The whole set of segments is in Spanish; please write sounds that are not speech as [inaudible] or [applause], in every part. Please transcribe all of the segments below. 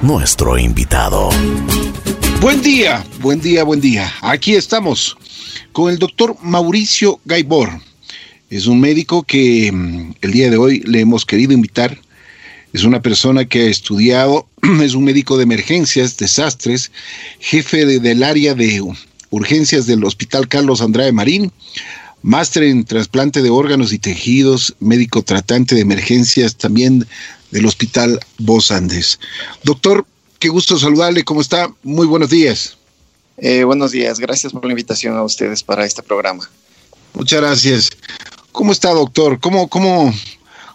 nuestro invitado. Buen día, buen día, buen día. Aquí estamos con el doctor Mauricio Gaibor. Es un médico que mm, el día de hoy le hemos querido invitar. Es una persona que ha estudiado, [clears throat] es un médico de emergencias, desastres, jefe del área de urgencias del Hospital Carlos Andrade Marín, máster en trasplante de órganos y tejidos, médico tratante de emergencias también del Hospital Vos Andes. Doctor, qué gusto saludarle, ¿cómo está? Muy buenos días. Eh, buenos días, gracias por la invitación a ustedes para este programa. Muchas gracias. ¿Cómo está, doctor? ¿Cómo, cómo,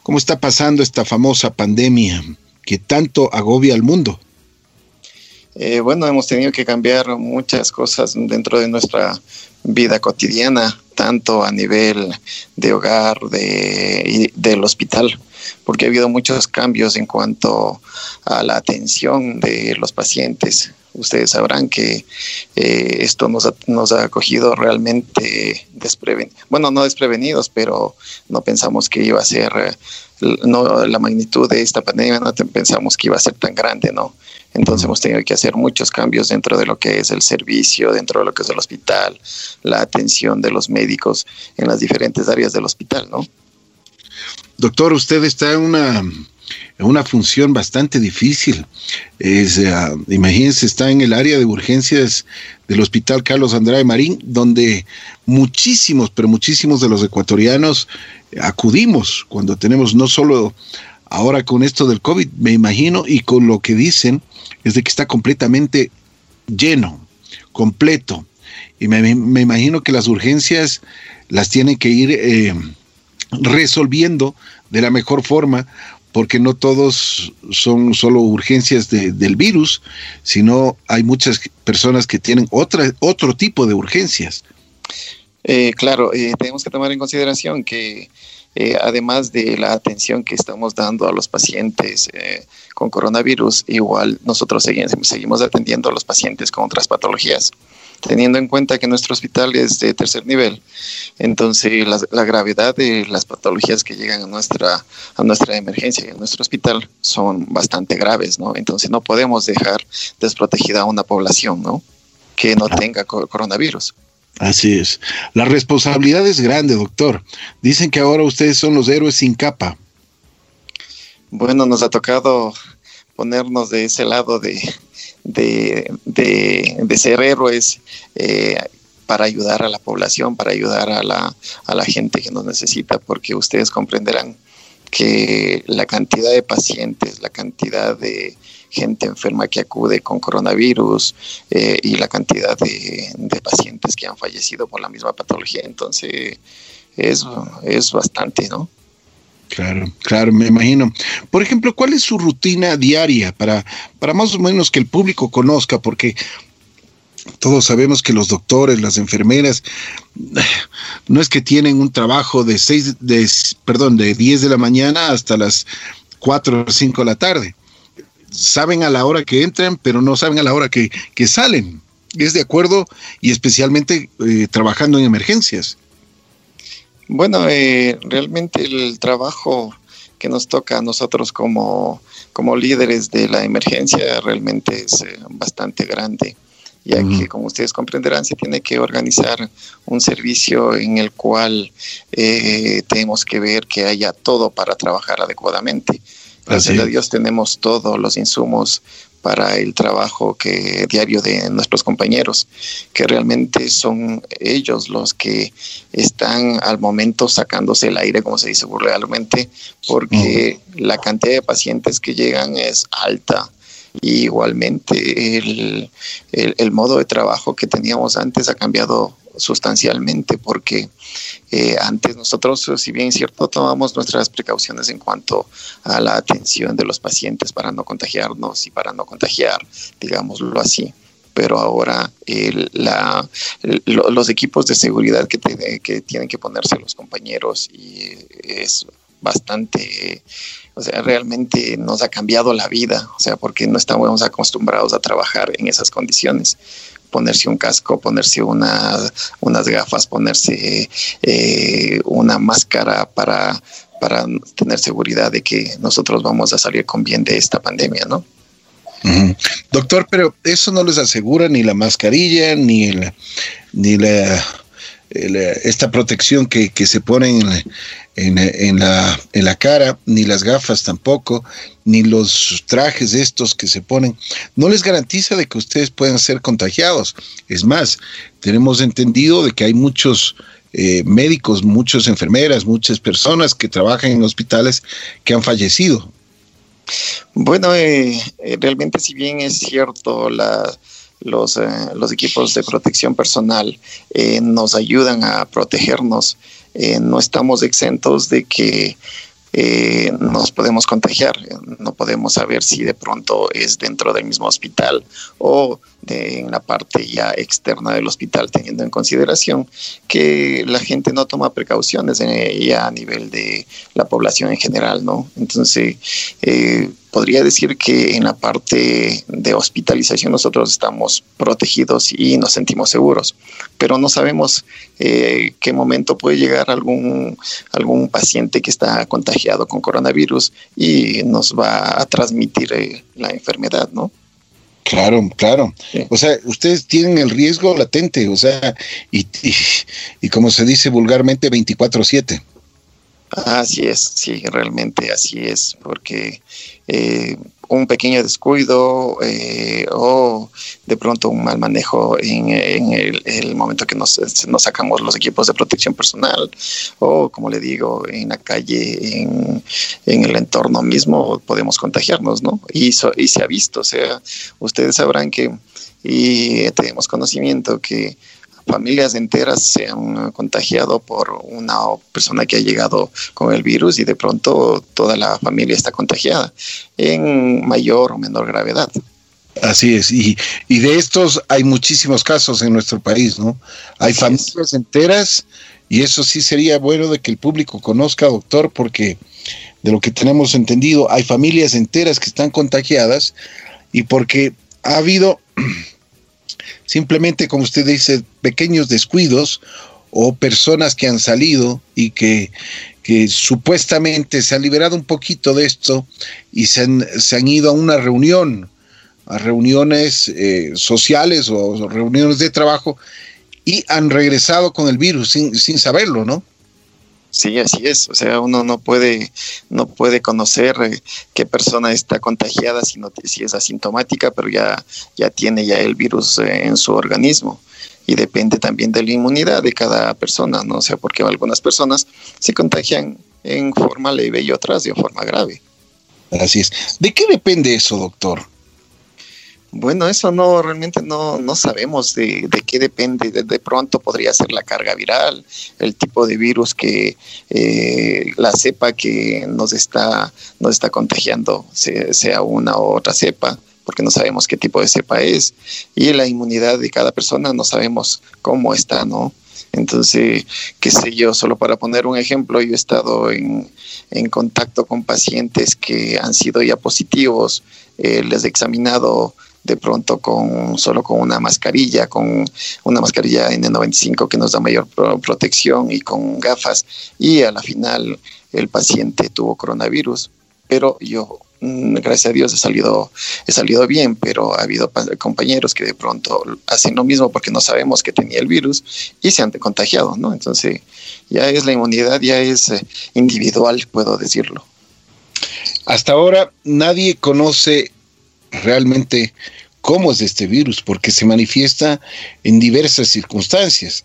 cómo está pasando esta famosa pandemia que tanto agobia al mundo? Eh, bueno, hemos tenido que cambiar muchas cosas dentro de nuestra vida cotidiana, tanto a nivel de hogar, de, del hospital, porque ha habido muchos cambios en cuanto a la atención de los pacientes. Ustedes sabrán que eh, esto nos ha, nos ha cogido realmente desprevenidos, bueno, no desprevenidos, pero no pensamos que iba a ser, no, la magnitud de esta pandemia no pensamos que iba a ser tan grande, ¿no? Entonces hemos tenido que hacer muchos cambios dentro de lo que es el servicio, dentro de lo que es el hospital, la atención de los médicos en las diferentes áreas del hospital, ¿no? Doctor, usted está en una, una función bastante difícil. Es, eh, imagínense, está en el área de urgencias del Hospital Carlos Andrade Marín, donde muchísimos, pero muchísimos de los ecuatorianos acudimos cuando tenemos no solo ahora con esto del COVID, me imagino, y con lo que dicen, es de que está completamente lleno, completo. Y me, imagino que las urgencias las tienen que ir eh, resolviendo de la mejor forma, porque no todos son solo urgencias del virus, sino hay muchas personas que tienen otra, otro tipo de urgencias. Eh, claro, eh, tenemos que tomar en consideración que eh, además de la atención que estamos dando a los pacientes eh, con coronavirus, igual nosotros seguimos, seguimos atendiendo a los pacientes con otras patologías, teniendo en cuenta que nuestro hospital es de tercer nivel. Entonces, la, gravedad de las patologías que llegan a nuestra, a nuestra emergencia y a nuestro hospital son bastante graves, ¿no? Entonces, no podemos dejar desprotegida a una población, ¿no? Que no tenga coronavirus. Así es. La responsabilidad es grande, doctor. Dicen que ahora ustedes son los héroes sin capa. Bueno, nos ha tocado ponernos de ese lado de, de, ser héroes eh, para ayudar a la población, para ayudar a la, a la gente que nos necesita, porque ustedes comprenderán que la cantidad de pacientes, la cantidad de gente enferma que acude con coronavirus eh, y la cantidad de, pacientes que han fallecido por la misma patología. Entonces, es, es bastante, ¿no? Claro, claro, me imagino. Por ejemplo, ¿cuál es su rutina diaria para, para más o menos que el público conozca? Porque todos sabemos que los doctores, las enfermeras, [sighs] no es que tienen un trabajo de seis, de, perdón, de 10 de la mañana hasta las 4 o 5 de la tarde saben a la hora que entran, pero no saben a la hora que, salen. Es de acuerdo y especialmente eh, trabajando en emergencias. Bueno, eh, realmente el trabajo que nos toca a nosotros como, como líderes de la emergencia realmente es eh, bastante grande, ya que como ustedes comprenderán se tiene que organizar un servicio en el cual tenemos que ver que haya todo para trabajar adecuadamente. Gracias a Dios tenemos todos los insumos para el trabajo que diario de nuestros compañeros, que realmente son ellos los que están al momento sacándose el aire, como se dice realmente, porque la cantidad de pacientes que llegan es alta. Y igualmente el, el modo de trabajo que teníamos antes ha cambiado sustancialmente porque eh, antes nosotros, si bien es cierto, tomamos nuestras precauciones en cuanto a la atención de los pacientes para no contagiarnos y para no contagiar, digámoslo así. Pero ahora la, los equipos de seguridad que, que tienen que ponerse los compañeros y es bastante, o sea, realmente nos ha cambiado la vida, o sea, porque no estamos acostumbrados a trabajar en esas condiciones ponerse un casco, ponerse una, unas gafas, ponerse eh, una máscara para, para tener seguridad de que nosotros vamos a salir con bien de esta pandemia, ¿no? Doctor, pero eso no les asegura ni la mascarilla, ni ni la, esta protección que, se ponen en, en, la, en la cara, ni las gafas tampoco, ni los trajes estos que se ponen, no les garantiza de que ustedes puedan ser contagiados. Es más, tenemos entendido de que hay muchos eh, médicos, muchas enfermeras, muchas personas que trabajan en hospitales que han fallecido. Bueno, eh, eh, realmente si bien es cierto, la, los, los equipos de protección personal nos ayudan a protegernos, no estamos exentos de que eh, nos podemos contagiar. No podemos saber si de pronto es dentro del mismo hospital o en la parte ya externa del hospital, teniendo en consideración que la gente no toma precauciones ya a nivel de la población en general, ¿no? Entonces, eh, podría decir que en la parte de hospitalización nosotros estamos protegidos y nos sentimos seguros, pero no sabemos eh, qué momento puede llegar algún, algún paciente que está contagiado con coronavirus y nos va a transmitir eh, la enfermedad, ¿no? Claro, claro. O sea, ustedes tienen el riesgo latente, o sea, y, y, y como se dice vulgarmente, 24/7. Así es, sí, realmente así es, porque eh, un pequeño descuido eh, o de pronto un mal manejo en, el, momento que nos, sacamos los equipos de protección personal o como le digo en la calle en, el entorno mismo podemos contagiarnos no y, y se ha visto o sea ustedes sabrán que y tenemos conocimiento que familias enteras se han contagiado por una persona que ha llegado con el virus y de pronto toda la familia está contagiada en mayor o menor gravedad. Así es, y, y de estos hay muchísimos casos en nuestro país, ¿no? Hay familias enteras y eso sí sería bueno de que el público conozca, doctor, porque de lo que tenemos entendido, hay familias enteras que están contagiadas y porque ha habido [clears throat] simplemente, como usted dice, pequeños descuidos o personas que han salido y que, supuestamente se han liberado un poquito de esto y se han, ido a una reunión, a reuniones eh, sociales o reuniones de trabajo y han regresado con el virus sin, sin saberlo, ¿no? Sí, así es. O sea, uno no puede, no puede conocer eh, qué persona está contagiada si, si es asintomática, pero ya, ya tiene ya el virus eh, en su organismo. Y depende también de la inmunidad de cada persona, ¿no? O sea, porque algunas personas se contagian en forma leve y otras de forma grave. Así es. ¿De qué depende eso, doctor? Bueno, eso no, realmente no, no sabemos de, de qué depende. De, pronto podría ser la carga viral, el tipo de virus que eh, la cepa que nos está, nos está contagiando, sea una u otra cepa, porque no sabemos qué tipo de cepa es. Y la inmunidad de cada persona no sabemos cómo está, ¿no? Entonces, qué sé yo, solo para poner un ejemplo, yo he estado en, en contacto con pacientes que han sido ya positivos, eh, les he examinado de pronto con solo con una mascarilla, con una mascarilla N95 que nos da mayor protección y con gafas y a la final el paciente tuvo coronavirus, pero yo mm, gracias a Dios he salido he salido bien, pero ha habido compañeros que de pronto hacen lo mismo porque no sabemos que tenía el virus y se han contagiado, ¿no? Entonces, ya es la inmunidad, ya es eh, individual, puedo decirlo. Hasta ahora nadie conoce realmente cómo es este virus, porque se manifiesta en diversas circunstancias.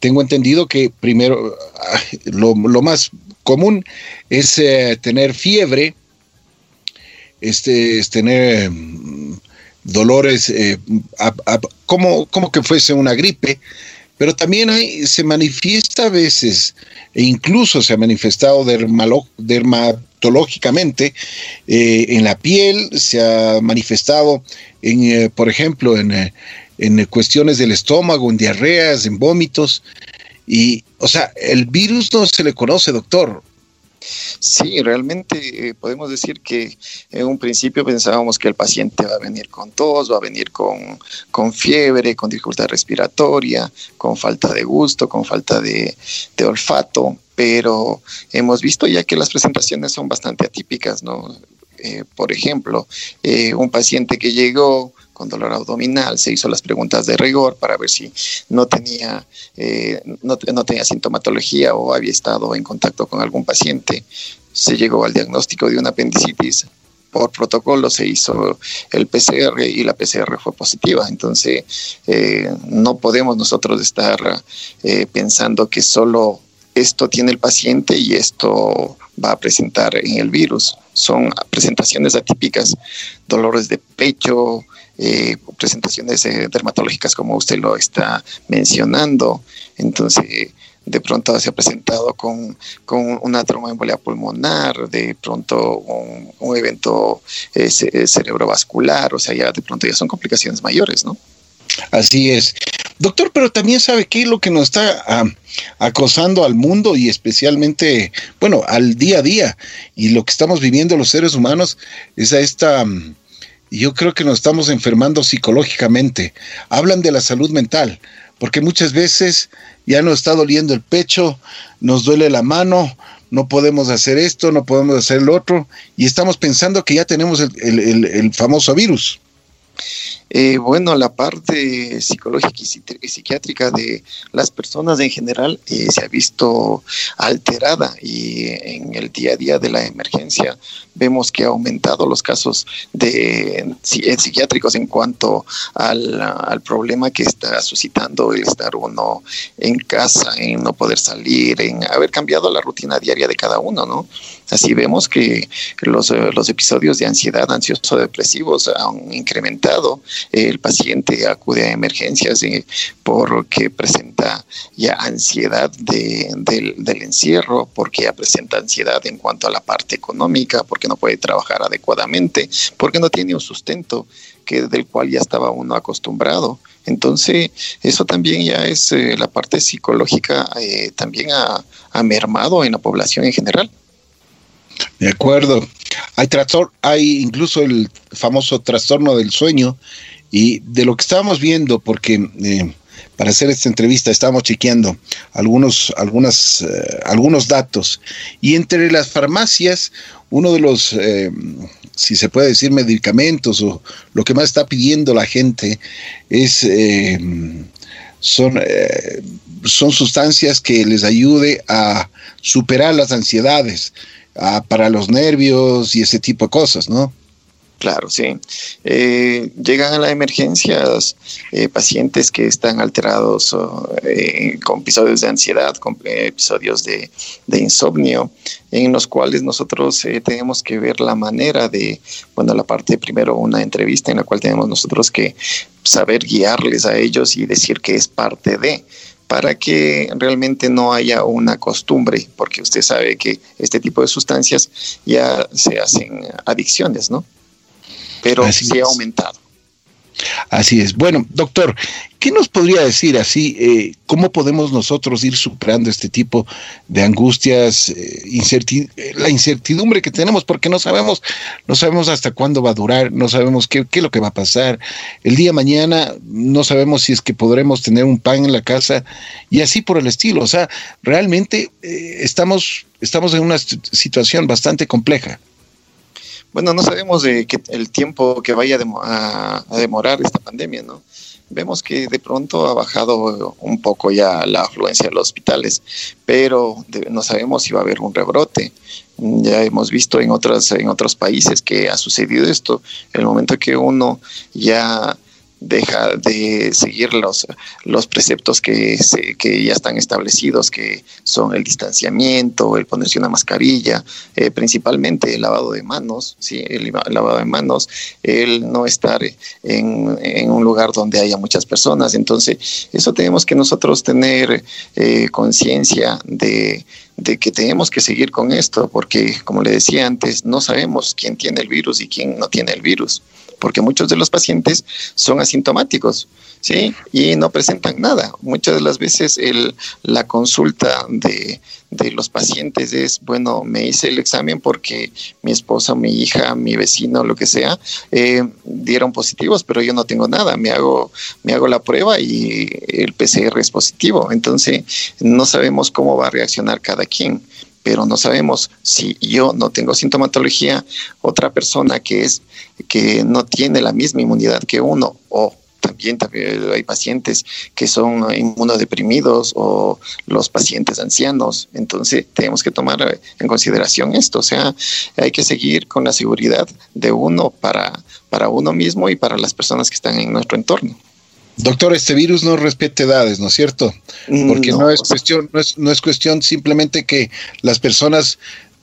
Tengo entendido que primero ah, lo, más común es eh, tener fiebre, este, es tener mm, dolores eh, como, como que fuese una gripe, pero también se manifiesta a veces, e incluso se ha manifestado dermatológicamente eh, en la piel, se ha manifestado, en, eh, por ejemplo, en, eh, en cuestiones del estómago, en diarreas, en vómitos. Y, o sea, el virus no se le conoce, doctor. Sí, realmente eh, podemos decir que en un principio pensábamos que el paciente va a venir con tos, va a venir con, con fiebre, con dificultad respiratoria, con falta de gusto, con falta de, olfato, pero hemos visto ya que las presentaciones son bastante atípicas, ¿no? Eh, por ejemplo, eh, un paciente que llegó con dolor abdominal, se hizo las preguntas de rigor para ver si no tenía, eh, no, tenía sintomatología o había estado en contacto con algún paciente. Se llegó al diagnóstico de una apendicitis. Por protocolo se hizo el PCR y la PCR fue positiva. Entonces, no podemos nosotros estar pensando que solo esto tiene el paciente y esto va a presentar en el virus. Son presentaciones atípicas, dolores de pecho, eh, presentaciones eh, dermatológicas como usted lo está mencionando. Entonces, de pronto se ha presentado con, con una tromboembolia pulmonar, de pronto un, evento eh, cerebrovascular, o sea, ya de pronto ya son complicaciones mayores, ¿no? Así es. Doctor, pero también sabe qué es lo que nos está ah, acosando al mundo y especialmente, bueno, al día a día. Y lo que estamos viviendo los seres humanos es a esta, mm, yo creo que nos estamos enfermando psicológicamente. Hablan de la salud mental, porque muchas veces ya nos está doliendo el pecho, nos duele la mano, no podemos hacer esto, no podemos hacer lo otro, y estamos pensando que ya tenemos el famoso virus. Eh, bueno, la parte psicológica y psiquiátrica de las personas en general eh, se ha visto alterada y en el día a día de la emergencia vemos que ha aumentado los casos de psiquiátricos en cuanto al, al, problema que está suscitando el estar uno en casa, en no poder salir, en haber cambiado la rutina diaria de cada uno, ¿no? Así vemos que los, los episodios de ansiedad ansioso-depresivos han incrementado el paciente acude a emergencias eh, porque presenta ya ansiedad del, encierro, porque ya presenta ansiedad en cuanto a la parte económica, porque no puede trabajar adecuadamente, porque no tiene un sustento que, del cual ya estaba uno acostumbrado. Entonces, eso también ya es eh, la parte psicológica, eh, también ha, ha mermado en la población en general. De acuerdo. Hay, hay incluso el famoso trastorno del sueño y de lo que estábamos viendo, porque eh, para hacer esta entrevista estábamos chequeando algunos, algunas, eh, algunos datos. Y entre las farmacias, uno de los, eh, si se puede decir, medicamentos o lo que más está pidiendo la gente es, son, son sustancias que les ayude a superar las ansiedades, para los nervios y ese tipo de cosas, ¿no? Claro, sí. Eh, llegan a las emergencias eh, pacientes que están alterados eh, con episodios de ansiedad, con episodios de, insomnio, en los cuales nosotros tenemos que ver la manera de, bueno, la parte primero una entrevista en la cual tenemos nosotros que saber guiarles a ellos y decir que es parte de para que realmente no haya una costumbre, porque usted sabe que este tipo de sustancias ya se hacen adicciones, ¿no? pero sí ha aumentado. Así es. Bueno, doctor, ¿qué nos podría decir así? Eh, ¿Cómo podemos nosotros ir superando este tipo de angustias, eh, eh, la incertidumbre que tenemos? Porque no sabemos, no sabemos hasta cuándo va a durar, no sabemos qué, qué, es lo que va a pasar. El día mañana no sabemos si es que podremos tener un pan en la casa y así por el estilo. O sea, realmente estamos, estamos en una situación bastante compleja. Bueno, no sabemos de que el tiempo que vaya a, demorar esta pandemia, ¿no? Vemos que de pronto ha bajado un poco ya la afluencia de los hospitales, pero no sabemos si va a haber un rebrote. Ya hemos visto en otros, en otros países que ha sucedido esto. El momento que uno ya deja de seguir los, los preceptos que, que ya están establecidos, que son el distanciamiento, el ponerse una mascarilla, eh, principalmente el lavado de manos, ¿sí? el, lavado de manos, el no estar en, en, un lugar donde haya muchas personas. Entonces, eso tenemos que nosotros tener eh, conciencia de, de que tenemos que seguir con esto, porque como le decía antes, no sabemos quién tiene el virus y quién no tiene el virus porque muchos de los pacientes son asintomáticos, ¿sí? Y no presentan nada. Muchas de las veces el, la consulta de, de los pacientes es, bueno, me hice el examen porque mi esposa, mi hija, mi vecino, lo que sea, eh, dieron positivos, pero yo no tengo nada. Me hago, me hago la prueba y el PCR es positivo. Entonces, no sabemos cómo va a reaccionar cada quien pero no sabemos si yo no tengo sintomatología, otra persona que es que no tiene la misma inmunidad que uno o también, también, hay pacientes que son inmunodeprimidos o los pacientes ancianos. Entonces tenemos que tomar en consideración esto. O sea, hay que seguir con la seguridad de uno para, para uno mismo y para las personas que están en nuestro entorno. Doctor, este virus no respeta edades, ¿no es cierto? Porque no, es cuestión, no es, no es cuestión simplemente que las personas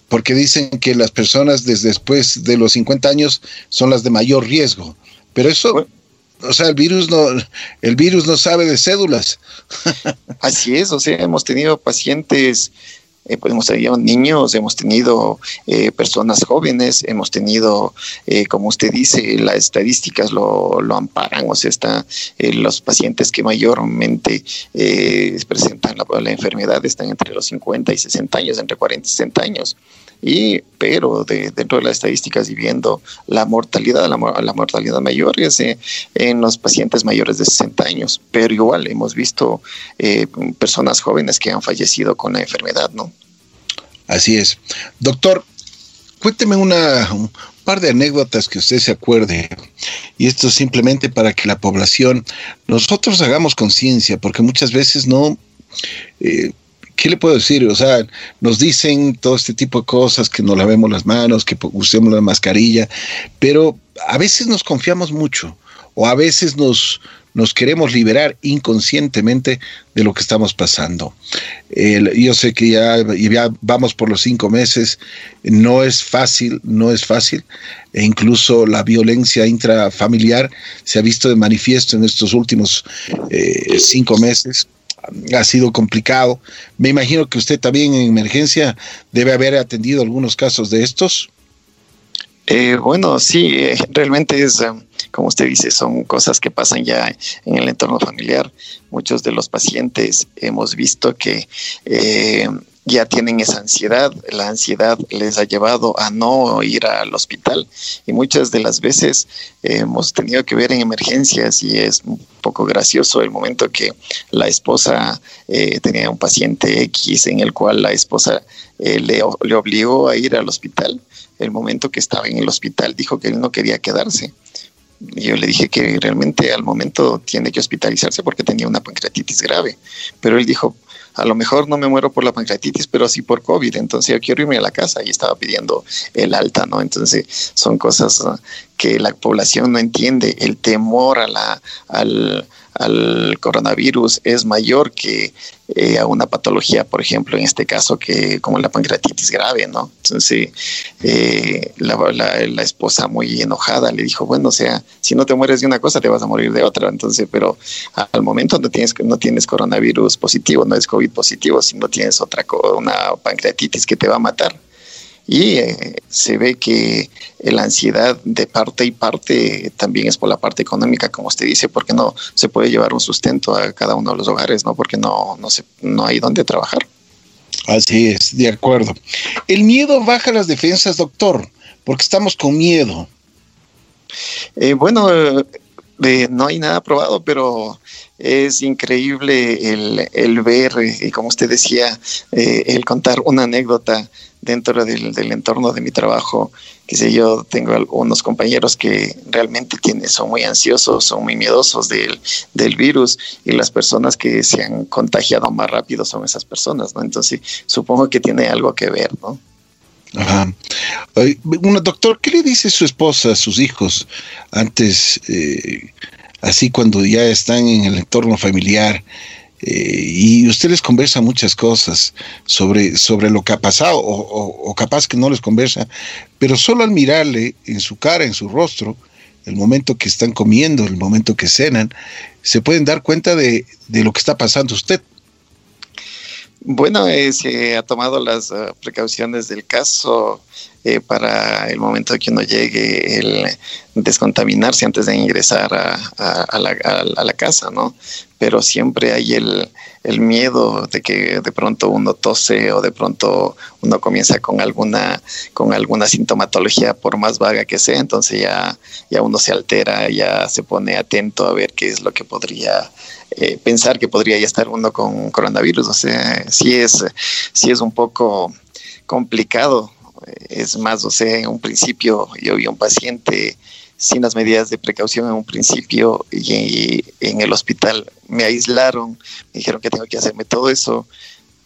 porque dicen que las personas desde después de los 50 años son las de mayor riesgo. Pero eso, o sea, el virus no, el virus no sabe de cédulas. [laughs] Así es, o sea, hemos tenido pacientes, eh, pues hemos tenido niños, hemos tenido eh, personas jóvenes, hemos tenido, eh, como usted dice, las estadísticas lo, lo amparan, o sea, está, eh, los pacientes que mayormente presentan la enfermedad están entre los 50 y 60 años, entre 40 y 60 años y pero de, dentro de las estadísticas y viendo la mortalidad, la, mortalidad mayor es eh, en los pacientes mayores de 60 años, pero igual hemos visto eh, personas jóvenes que han fallecido con la enfermedad, ¿no? Así es. Doctor, cuénteme una, un par de anécdotas que usted se acuerde, y esto simplemente para que la población, nosotros hagamos conciencia, porque muchas veces no... Eh, ¿qué le puedo decir? O sea, nos dicen todo este tipo de cosas, que nos lavemos las manos, que usemos la mascarilla, pero a veces nos confiamos mucho o a veces nos, queremos liberar inconscientemente de lo que estamos pasando. Yo sé que ya, ya, vamos por los cinco meses, no es fácil, no es fácil, e incluso la violencia intrafamiliar se ha visto de manifiesto en estos últimos eh, cinco meses ha sido complicado. Me imagino que usted también en emergencia debe haber atendido algunos casos de estos. Eh, bueno, sí, eh, realmente es, eh, como usted dice, son cosas que pasan ya en el entorno familiar. Muchos de los pacientes hemos visto que eh, ya tienen esa ansiedad, la ansiedad les ha llevado a no ir al hospital y muchas de las veces eh, hemos tenido que ver en emergencias y es un poco gracioso el momento que la esposa eh, tenía un paciente X en el cual la esposa eh, le, le obligó a ir al hospital, el momento que estaba en el hospital dijo que él no quería quedarse yo le dije que realmente al momento tiene que hospitalizarse porque tenía una pancreatitis grave. Pero él dijo, a lo mejor no me muero por la pancreatitis, pero sí por COVID, entonces yo quiero irme a la casa y estaba pidiendo el alta, ¿no? Entonces son cosas que la población no entiende, el temor a la, al, al coronavirus es mayor que eh, a una patología, por ejemplo, en este caso, que como la pancreatitis grave, ¿no? Entonces, eh, la, la, la, esposa muy enojada le dijo, bueno, o sea, si no te mueres de una cosa, te vas a morir de otra. Entonces, pero al momento no tienes, no tienes coronavirus positivo, no es COVID positivo, sino tienes otra, una pancreatitis que te va a matar y eh, se ve que la ansiedad de parte y parte también es por la parte económica, como usted dice, porque no se puede llevar un sustento a cada uno de los hogares, ¿no? Porque no, no, se, no hay dónde trabajar. Así es, de acuerdo. El miedo baja las defensas, doctor, porque estamos con miedo. Eh, bueno, eh, no hay nada probado, pero es increíble el, el ver, y como usted decía, eh, el contar una anécdota dentro del, entorno de mi trabajo, que sé yo, tengo algunos compañeros que realmente tienen, son muy ansiosos, son muy miedosos del, del virus y las personas que se han contagiado más rápido son esas personas, ¿no? Entonces, supongo que tiene algo que ver, ¿no? Ajá. Bueno, doctor, ¿qué le dice su esposa a sus hijos antes, eh, así cuando ya están en el entorno familiar? Eh, y usted les conversa muchas cosas sobre, sobre lo que ha pasado, o, o, o, capaz que no les conversa, pero solo al mirarle en su cara, en su rostro, el momento que están comiendo, el momento que cenan, se pueden dar cuenta de, de lo que está pasando usted. Bueno, eh, se ha tomado las uh, precauciones del caso. eh, para el momento que uno llegue el descontaminarse antes de ingresar a, la, casa, ¿no? Pero siempre hay el, miedo de que de pronto uno tose o de pronto uno comienza con alguna, con alguna sintomatología, por más vaga que sea, entonces ya, ya uno se altera, ya se pone atento a ver qué es lo que podría eh, pensar que podría ya estar uno con coronavirus. O sea, sí es, sí es un poco complicado. Es más, o sea, en un principio yo vi un paciente sin las medidas de precaución en un principio y, en el hospital me aislaron, me dijeron que tengo que hacerme todo eso,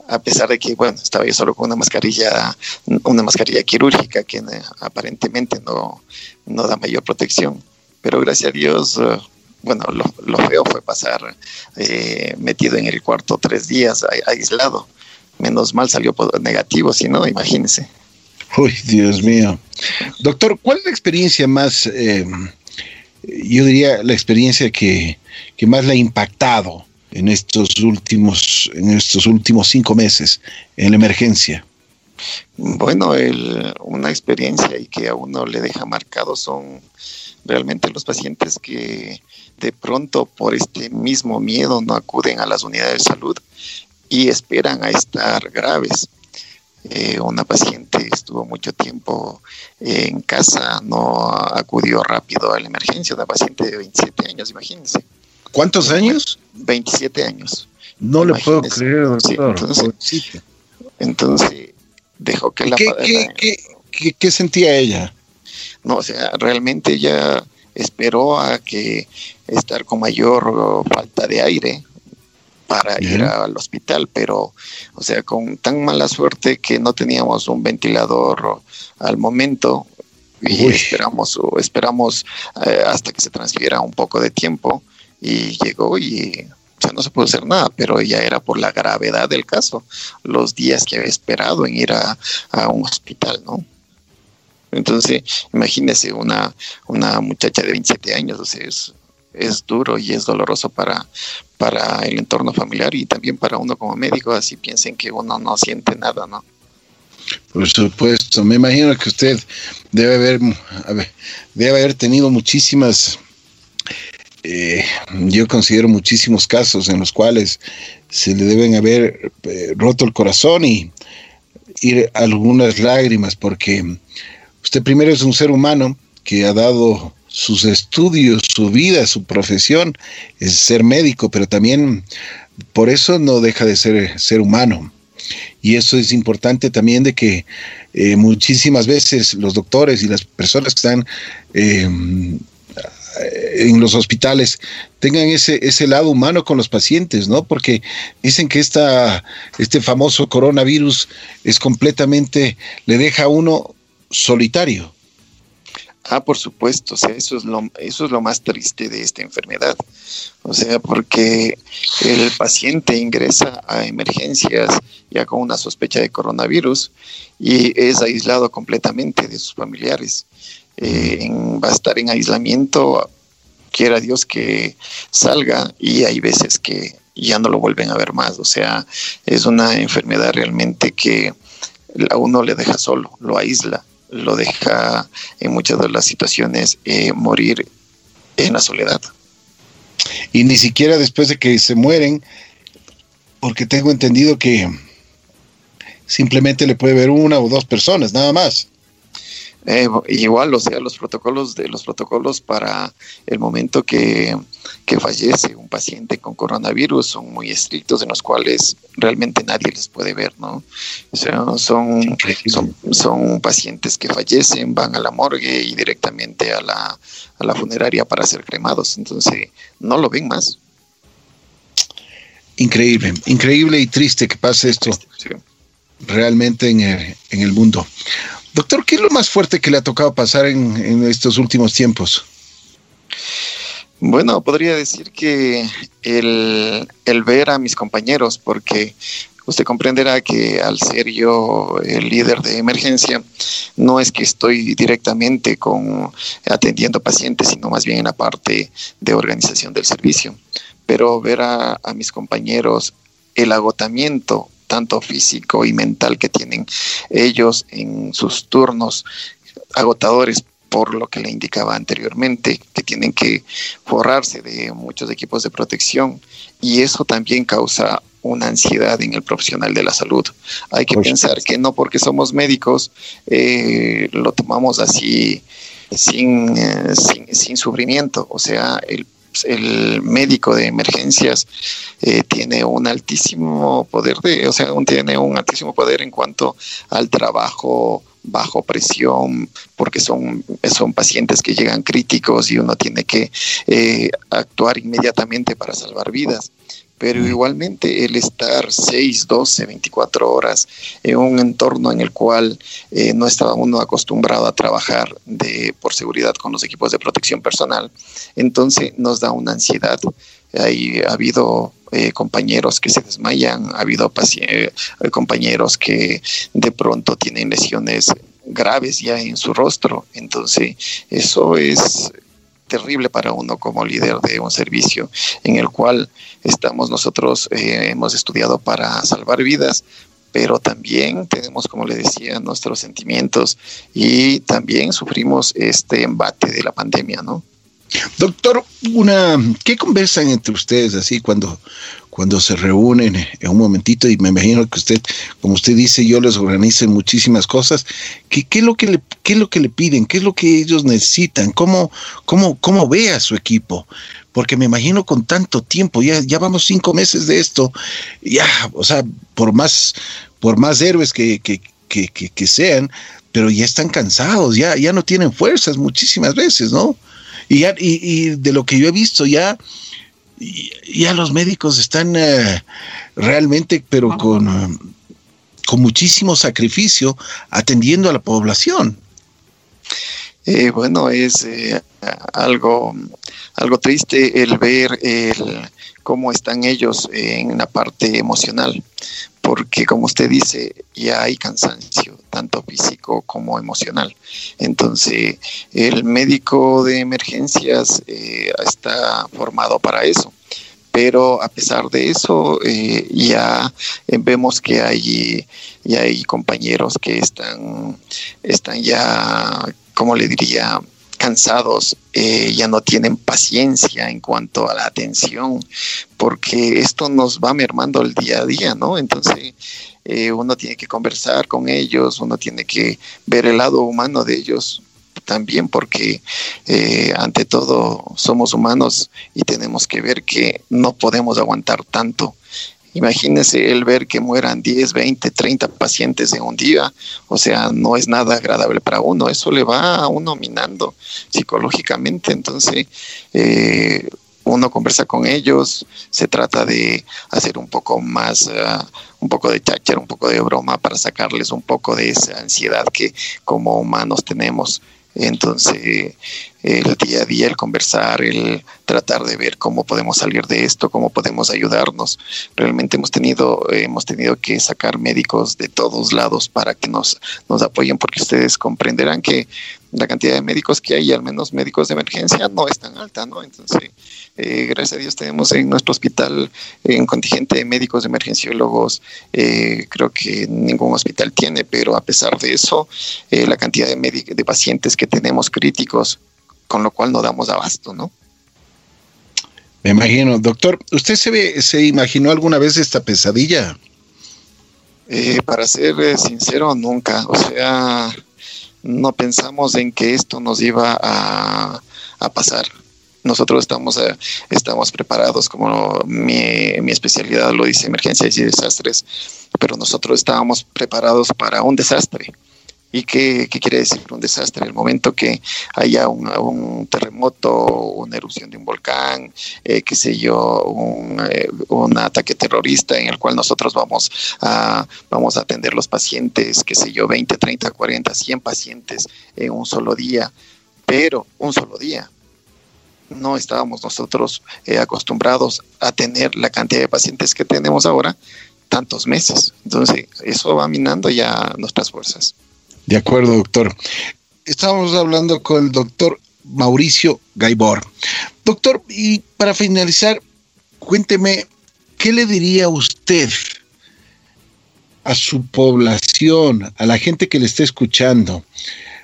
a pesar de que, bueno, estaba yo solo con una mascarilla, una mascarilla quirúrgica que aparentemente no, no da mayor protección. Pero gracias a Dios, eh, bueno, lo, lo, feo fue pasar eh, metido en el cuarto tres días aislado. Menos mal salió negativo, si no, imagínese. Uy, Dios mío. Doctor, ¿cuál es la experiencia más, eh, yo diría, la experiencia que, más le ha impactado en estos últimos, en estos últimos cinco meses en la emergencia? Bueno, el, una experiencia y que a uno le deja marcado son realmente los pacientes que de pronto por este mismo miedo no acuden a las unidades de salud y esperan a estar graves. Eh, una paciente estuvo mucho tiempo en casa, no acudió rápido a la emergencia, una paciente de 27 años, imagínense. ¿Cuántos años? 27 años. No le puedo creer, doctor. entonces, dejó que la... ¿Qué, qué sentía ella? No, o sea, realmente ella esperó a que estar con mayor falta de aire para ir al hospital, pero, o sea, con tan mala suerte que no teníamos un ventilador al momento y esperamos o esperamos eh, hasta que se transfiera un poco de tiempo y llegó y o sea, no se pudo hacer nada, pero ella era por la gravedad del caso, los días que había esperado en ir a, a un hospital, ¿no? Entonces, imagínese una, una muchacha de 27 años, o sea, es, es duro y es doloroso para, para el entorno familiar y también para uno como médico, así piensen que uno no siente nada, ¿no? Por supuesto, me imagino que usted debe haber, debe haber tenido muchísimas, eh, yo considero muchísimos casos en los cuales se le deben haber eh, roto el corazón y ir algunas lágrimas, porque Usted primero es un ser humano que ha dado sus estudios, su vida, su profesión, es ser médico, pero también por eso no deja de ser ser humano. Y eso es importante también de que eh, muchísimas veces los doctores y las personas que están em, en los hospitales tengan ese, ese lado humano con los pacientes, ¿no? Porque dicen que esta, este famoso coronavirus es completamente, le deja a uno solitario. Ah, por supuesto, o sea, eso es lo, eso es lo más triste de esta enfermedad. O sea, porque el paciente ingresa a emergencias ya con una sospecha de coronavirus y es aislado completamente de sus familiares. Eh, va a estar en aislamiento, quiera Dios que salga, y hay veces que ya no lo vuelven a ver más. O sea, es una enfermedad realmente que a uno le deja solo, lo aísla lo deja en muchas de las situaciones eh, morir en la soledad. Y ni siquiera después de que se mueren, porque tengo entendido que simplemente le puede ver una o dos personas, nada más. Eh, igual, o sea, los protocolos de los protocolos para el momento que, fallece un paciente con coronavirus son muy estrictos, en los cuales realmente nadie les puede ver, ¿no? O sea, son, son, son pacientes que fallecen, van a la morgue y directamente a la, a la funeraria para ser cremados, entonces no lo ven más. Increíble, increíble y triste que pase esto realmente en en el mundo. Doctor, ¿qué es lo más fuerte que le ha tocado pasar en, estos últimos tiempos? Bueno, podría decir que el, ver a mis compañeros, porque usted comprenderá que al ser yo el líder de emergencia, no es que estoy directamente con atendiendo pacientes, sino más bien en la parte de organización del servicio. Pero ver a, a mis compañeros el agotamiento tanto físico y mental que tienen ellos en sus turnos agotadores por lo que le indicaba anteriormente, que tienen que forrarse de muchos equipos de protección. Y eso también causa una ansiedad en el profesional de la salud. Hay que pensar que no porque somos médicos eh, lo tomamos así sin, eh, sin, sin, sufrimiento, o sea, el el médico de emergencias eh, tiene un altísimo poder de, o sea, tiene un altísimo poder en cuanto al trabajo bajo presión, porque son, son pacientes que llegan críticos y uno tiene que eh, actuar inmediatamente para salvar vidas pero igualmente el estar 6, 12, 24 horas en un entorno en el cual eh, no estaba uno acostumbrado a trabajar de, por seguridad con los equipos de protección personal, entonces nos da una ansiedad. Hay, ha habido eh, compañeros que se desmayan, ha habido eh, compañeros que de pronto tienen lesiones graves ya en su rostro. Entonces, eso es terrible para uno como líder de un servicio en el cual estamos nosotros, eh, hemos estudiado para salvar vidas, pero también tenemos, como le decía, nuestros sentimientos y también sufrimos este embate de la pandemia, ¿no? Doctor, una, ¿qué conversan entre ustedes así cuando, cuando se reúnen en un momentito? Y me imagino que usted, como usted dice, yo les organizo muchísimas cosas. ¿Qué, qué es, lo que le, ¿Qué es lo que le piden? ¿Qué es lo que ellos necesitan? ¿Cómo, cómo, cómo ve a su equipo? Porque me imagino con tanto tiempo, ya, ya vamos cinco meses de esto, ya, o sea, por más, por más héroes que, que, que, que sean, pero ya están cansados, ya, ya no tienen fuerzas muchísimas veces, ¿no? Y, ya, y, de lo que yo he visto ya, ya los médicos están eh, realmente, pero con, con muchísimo sacrificio, atendiendo a la población. Eh, bueno, es eh, algo, algo triste el ver el, cómo están ellos en la parte emocional, porque como usted dice, ya hay cansancio, tanto físico como emocional. Entonces, el médico de emergencias eh, está formado para eso. Pero a pesar de eso, eh, ya vemos que hay, ya hay compañeros que están, están ya, como le diría, cansados, eh, ya no tienen paciencia en cuanto a la atención, porque esto nos va mermando el día a día, ¿no? Entonces, eh, uno tiene que conversar con ellos, uno tiene que ver el lado humano de ellos también, porque eh, ante todo somos humanos y tenemos que ver que no podemos aguantar tanto Imagínese el ver que mueran 10, 20, 30 pacientes en un día. O sea, no es nada agradable para uno. Eso le va a uno minando psicológicamente. Entonces, eh, uno conversa con ellos, se trata de hacer un poco más, ah, un poco de cháchara, un poco de broma para sacarles un poco de esa ansiedad que como humanos tenemos. Entonces, el día a día, el conversar, el tratar de ver cómo podemos salir de esto, cómo podemos ayudarnos. Realmente hemos tenido, hemos tenido que sacar médicos de todos lados para que nos, nos apoyen, porque ustedes comprenderán que la cantidad de médicos que hay, al menos médicos de emergencia, no es tan alta, ¿no? Entonces, eh, gracias a Dios tenemos en nuestro hospital un contingente de médicos, de emergenciólogos, eh, creo que ningún hospital tiene, pero a pesar de eso, eh, la cantidad de, de pacientes que tenemos críticos, con lo cual no damos abasto, ¿no? Me imagino, doctor, ¿usted se, ve, se imaginó alguna vez esta pesadilla? para ser sincero, nunca. O sea, no pensamos en que esto nos iba a, pasar. Nosotros estamos, eh, estamos preparados, como mi, mi especialidad lo dice, emergencias y desastres, pero nosotros estábamos preparados para un desastre. ¿Y qué, quiere decir un desastre? El momento que haya un, terremoto, una erupción de un volcán, eh, qué sé yo, un, eh, un, ataque terrorista en el cual nosotros vamos a, vamos a atender los pacientes, qué sé yo, 20, 30, 40, 100 pacientes en un solo día, pero un solo día. No estábamos nosotros eh, acostumbrados a tener la cantidad de pacientes que tenemos ahora tantos meses. Entonces, eso va minando ya nuestras fuerzas. De acuerdo, doctor. Estamos hablando con el doctor Mauricio Gaibor. Doctor, y para finalizar, cuénteme, ¿qué le diría usted a su población, a la gente que le está escuchando,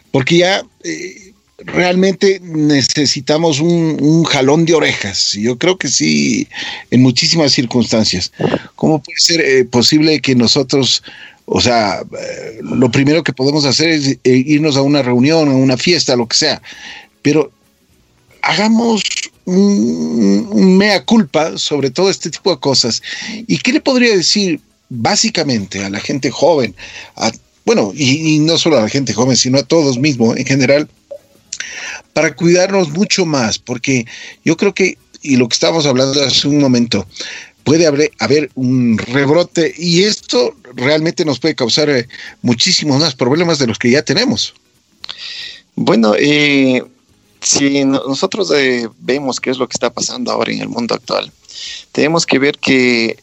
porque ya eh, realmente necesitamos un, jalón de orejas. Yo creo que sí, en muchísimas circunstancias. ¿Cómo puede ser eh, posible que nosotros, o sea, eh, lo primero que podemos hacer es irnos a una reunión, a una fiesta, lo que sea, pero hagamos un, mea culpa sobre todo este tipo de cosas. ¿Y qué le podría decir básicamente a la gente joven? bueno, y, no solo a la gente joven, sino a todos mismos en general, para cuidarnos mucho más, porque yo creo que, y lo que estábamos hablando hace un momento, puede haber, haber un rebrote y esto realmente nos puede causar eh, muchísimos más problemas de los que ya tenemos. Bueno, eh, si nosotros eh, vemos qué es lo que está pasando ahora en el mundo actual, tenemos que ver que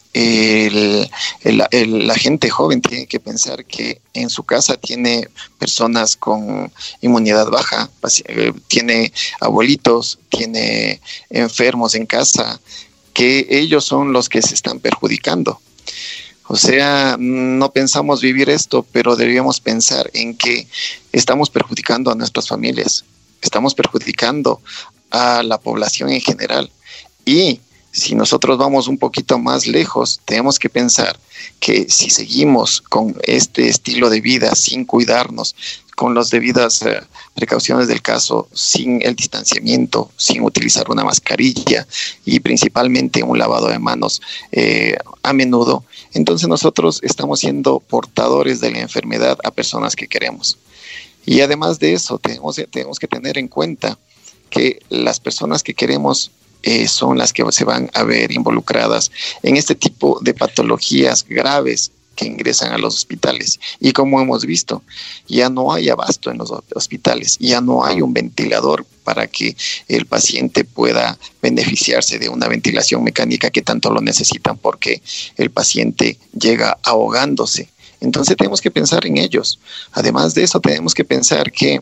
la gente joven tiene que pensar que en su casa tiene personas con inmunidad baja, eh, tiene abuelitos, tiene enfermos en casa, que ellos son los que se están perjudicando. O sea, no pensamos vivir esto, pero deberíamos pensar en que estamos perjudicando a nuestras familias estamos perjudicando a la población en general. Y si nosotros vamos un poquito más lejos, tenemos que pensar que si seguimos con este estilo de vida sin cuidarnos, con las debidas eh, precauciones del caso, sin el distanciamiento, sin utilizar una mascarilla y principalmente un lavado de manos eh, a menudo, entonces nosotros estamos siendo portadores de la enfermedad a personas que queremos. Y además de eso, tenemos, que tener en cuenta que las personas que queremos eh, son las que se van a ver involucradas en este tipo de patologías graves que ingresan a los hospitales. Y como hemos visto, ya no hay abasto en los hospitales, ya no hay un ventilador para que el paciente pueda beneficiarse de una ventilación mecánica que tanto lo necesitan porque el paciente llega ahogándose entonces tenemos que pensar en ellos. Además de eso, tenemos que pensar que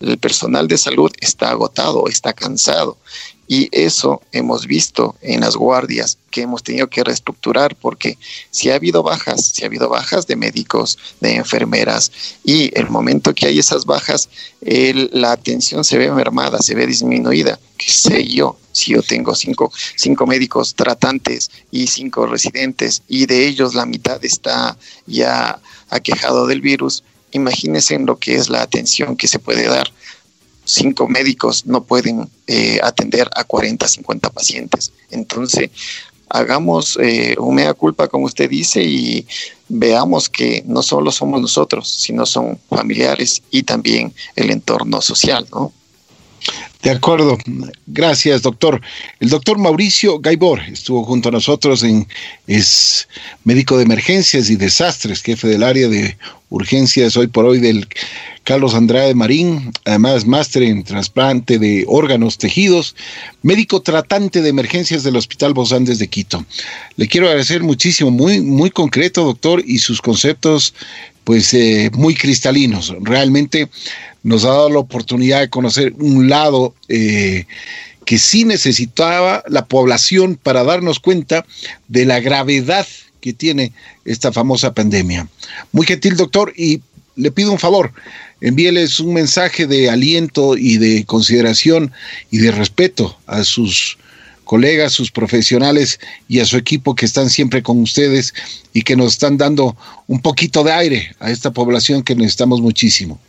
el personal de salud está agotado, está cansado. Y eso hemos visto en las guardias que hemos tenido que reestructurar porque si ha habido bajas, si ha habido bajas de médicos, de enfermeras y el momento que hay esas bajas, la atención se ve mermada, se ve disminuida. ¿Qué sé yo? Si yo tengo cinco, cinco médicos tratantes y cinco residentes y de ellos la mitad está ya aquejado del virus, imagínense en lo que es la atención que se puede dar. Cinco médicos no pueden eh, atender a 40, 50 pacientes. Entonces, hagamos eh, culpa, como usted dice, y veamos que no solo somos nosotros, sino son familiares y también el entorno social, ¿no? De acuerdo. Gracias, doctor. El doctor Mauricio Gaibor estuvo junto a nosotros en es médico de emergencias y desastres, jefe del área de urgencias hoy por hoy del Carlos Andrade Marín, además máster en trasplante de órganos, tejidos, médico tratante de emergencias del Hospital Bosandes de Quito. Le quiero agradecer muchísimo, muy, muy concreto, doctor, y sus conceptos, pues, eh, muy cristalinos. Realmente nos ha dado la oportunidad de conocer un lado eh, que sí necesitaba la población para darnos cuenta de la gravedad que tiene esta famosa pandemia. Muy gentil, doctor, y le pido un favor, envíeles un mensaje de aliento y de consideración y de respeto a sus colegas, sus profesionales y a su equipo que están siempre con ustedes y que nos están dando un poquito de aire a esta población que necesitamos muchísimo.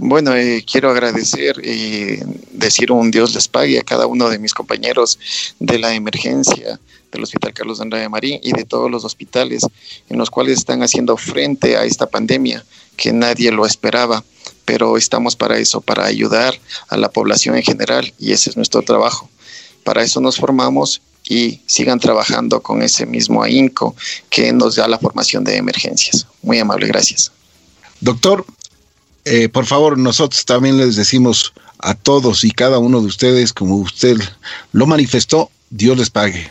Bueno, eh, quiero agradecer y decir un Dios les pague a cada uno de mis compañeros de la emergencia del Hospital Carlos Andrade Marín y de todos los hospitales en los cuales están haciendo frente a esta pandemia que nadie lo esperaba, pero estamos para eso, para ayudar a la población en general y ese es nuestro trabajo. Para eso nos formamos y sigan trabajando con ese mismo ahínco que nos da la formación de emergencias. Muy amable, gracias. Doctor, eh, por favor, nosotros también les decimos a todos y cada uno de ustedes, como usted lo manifestó, Dios les pague.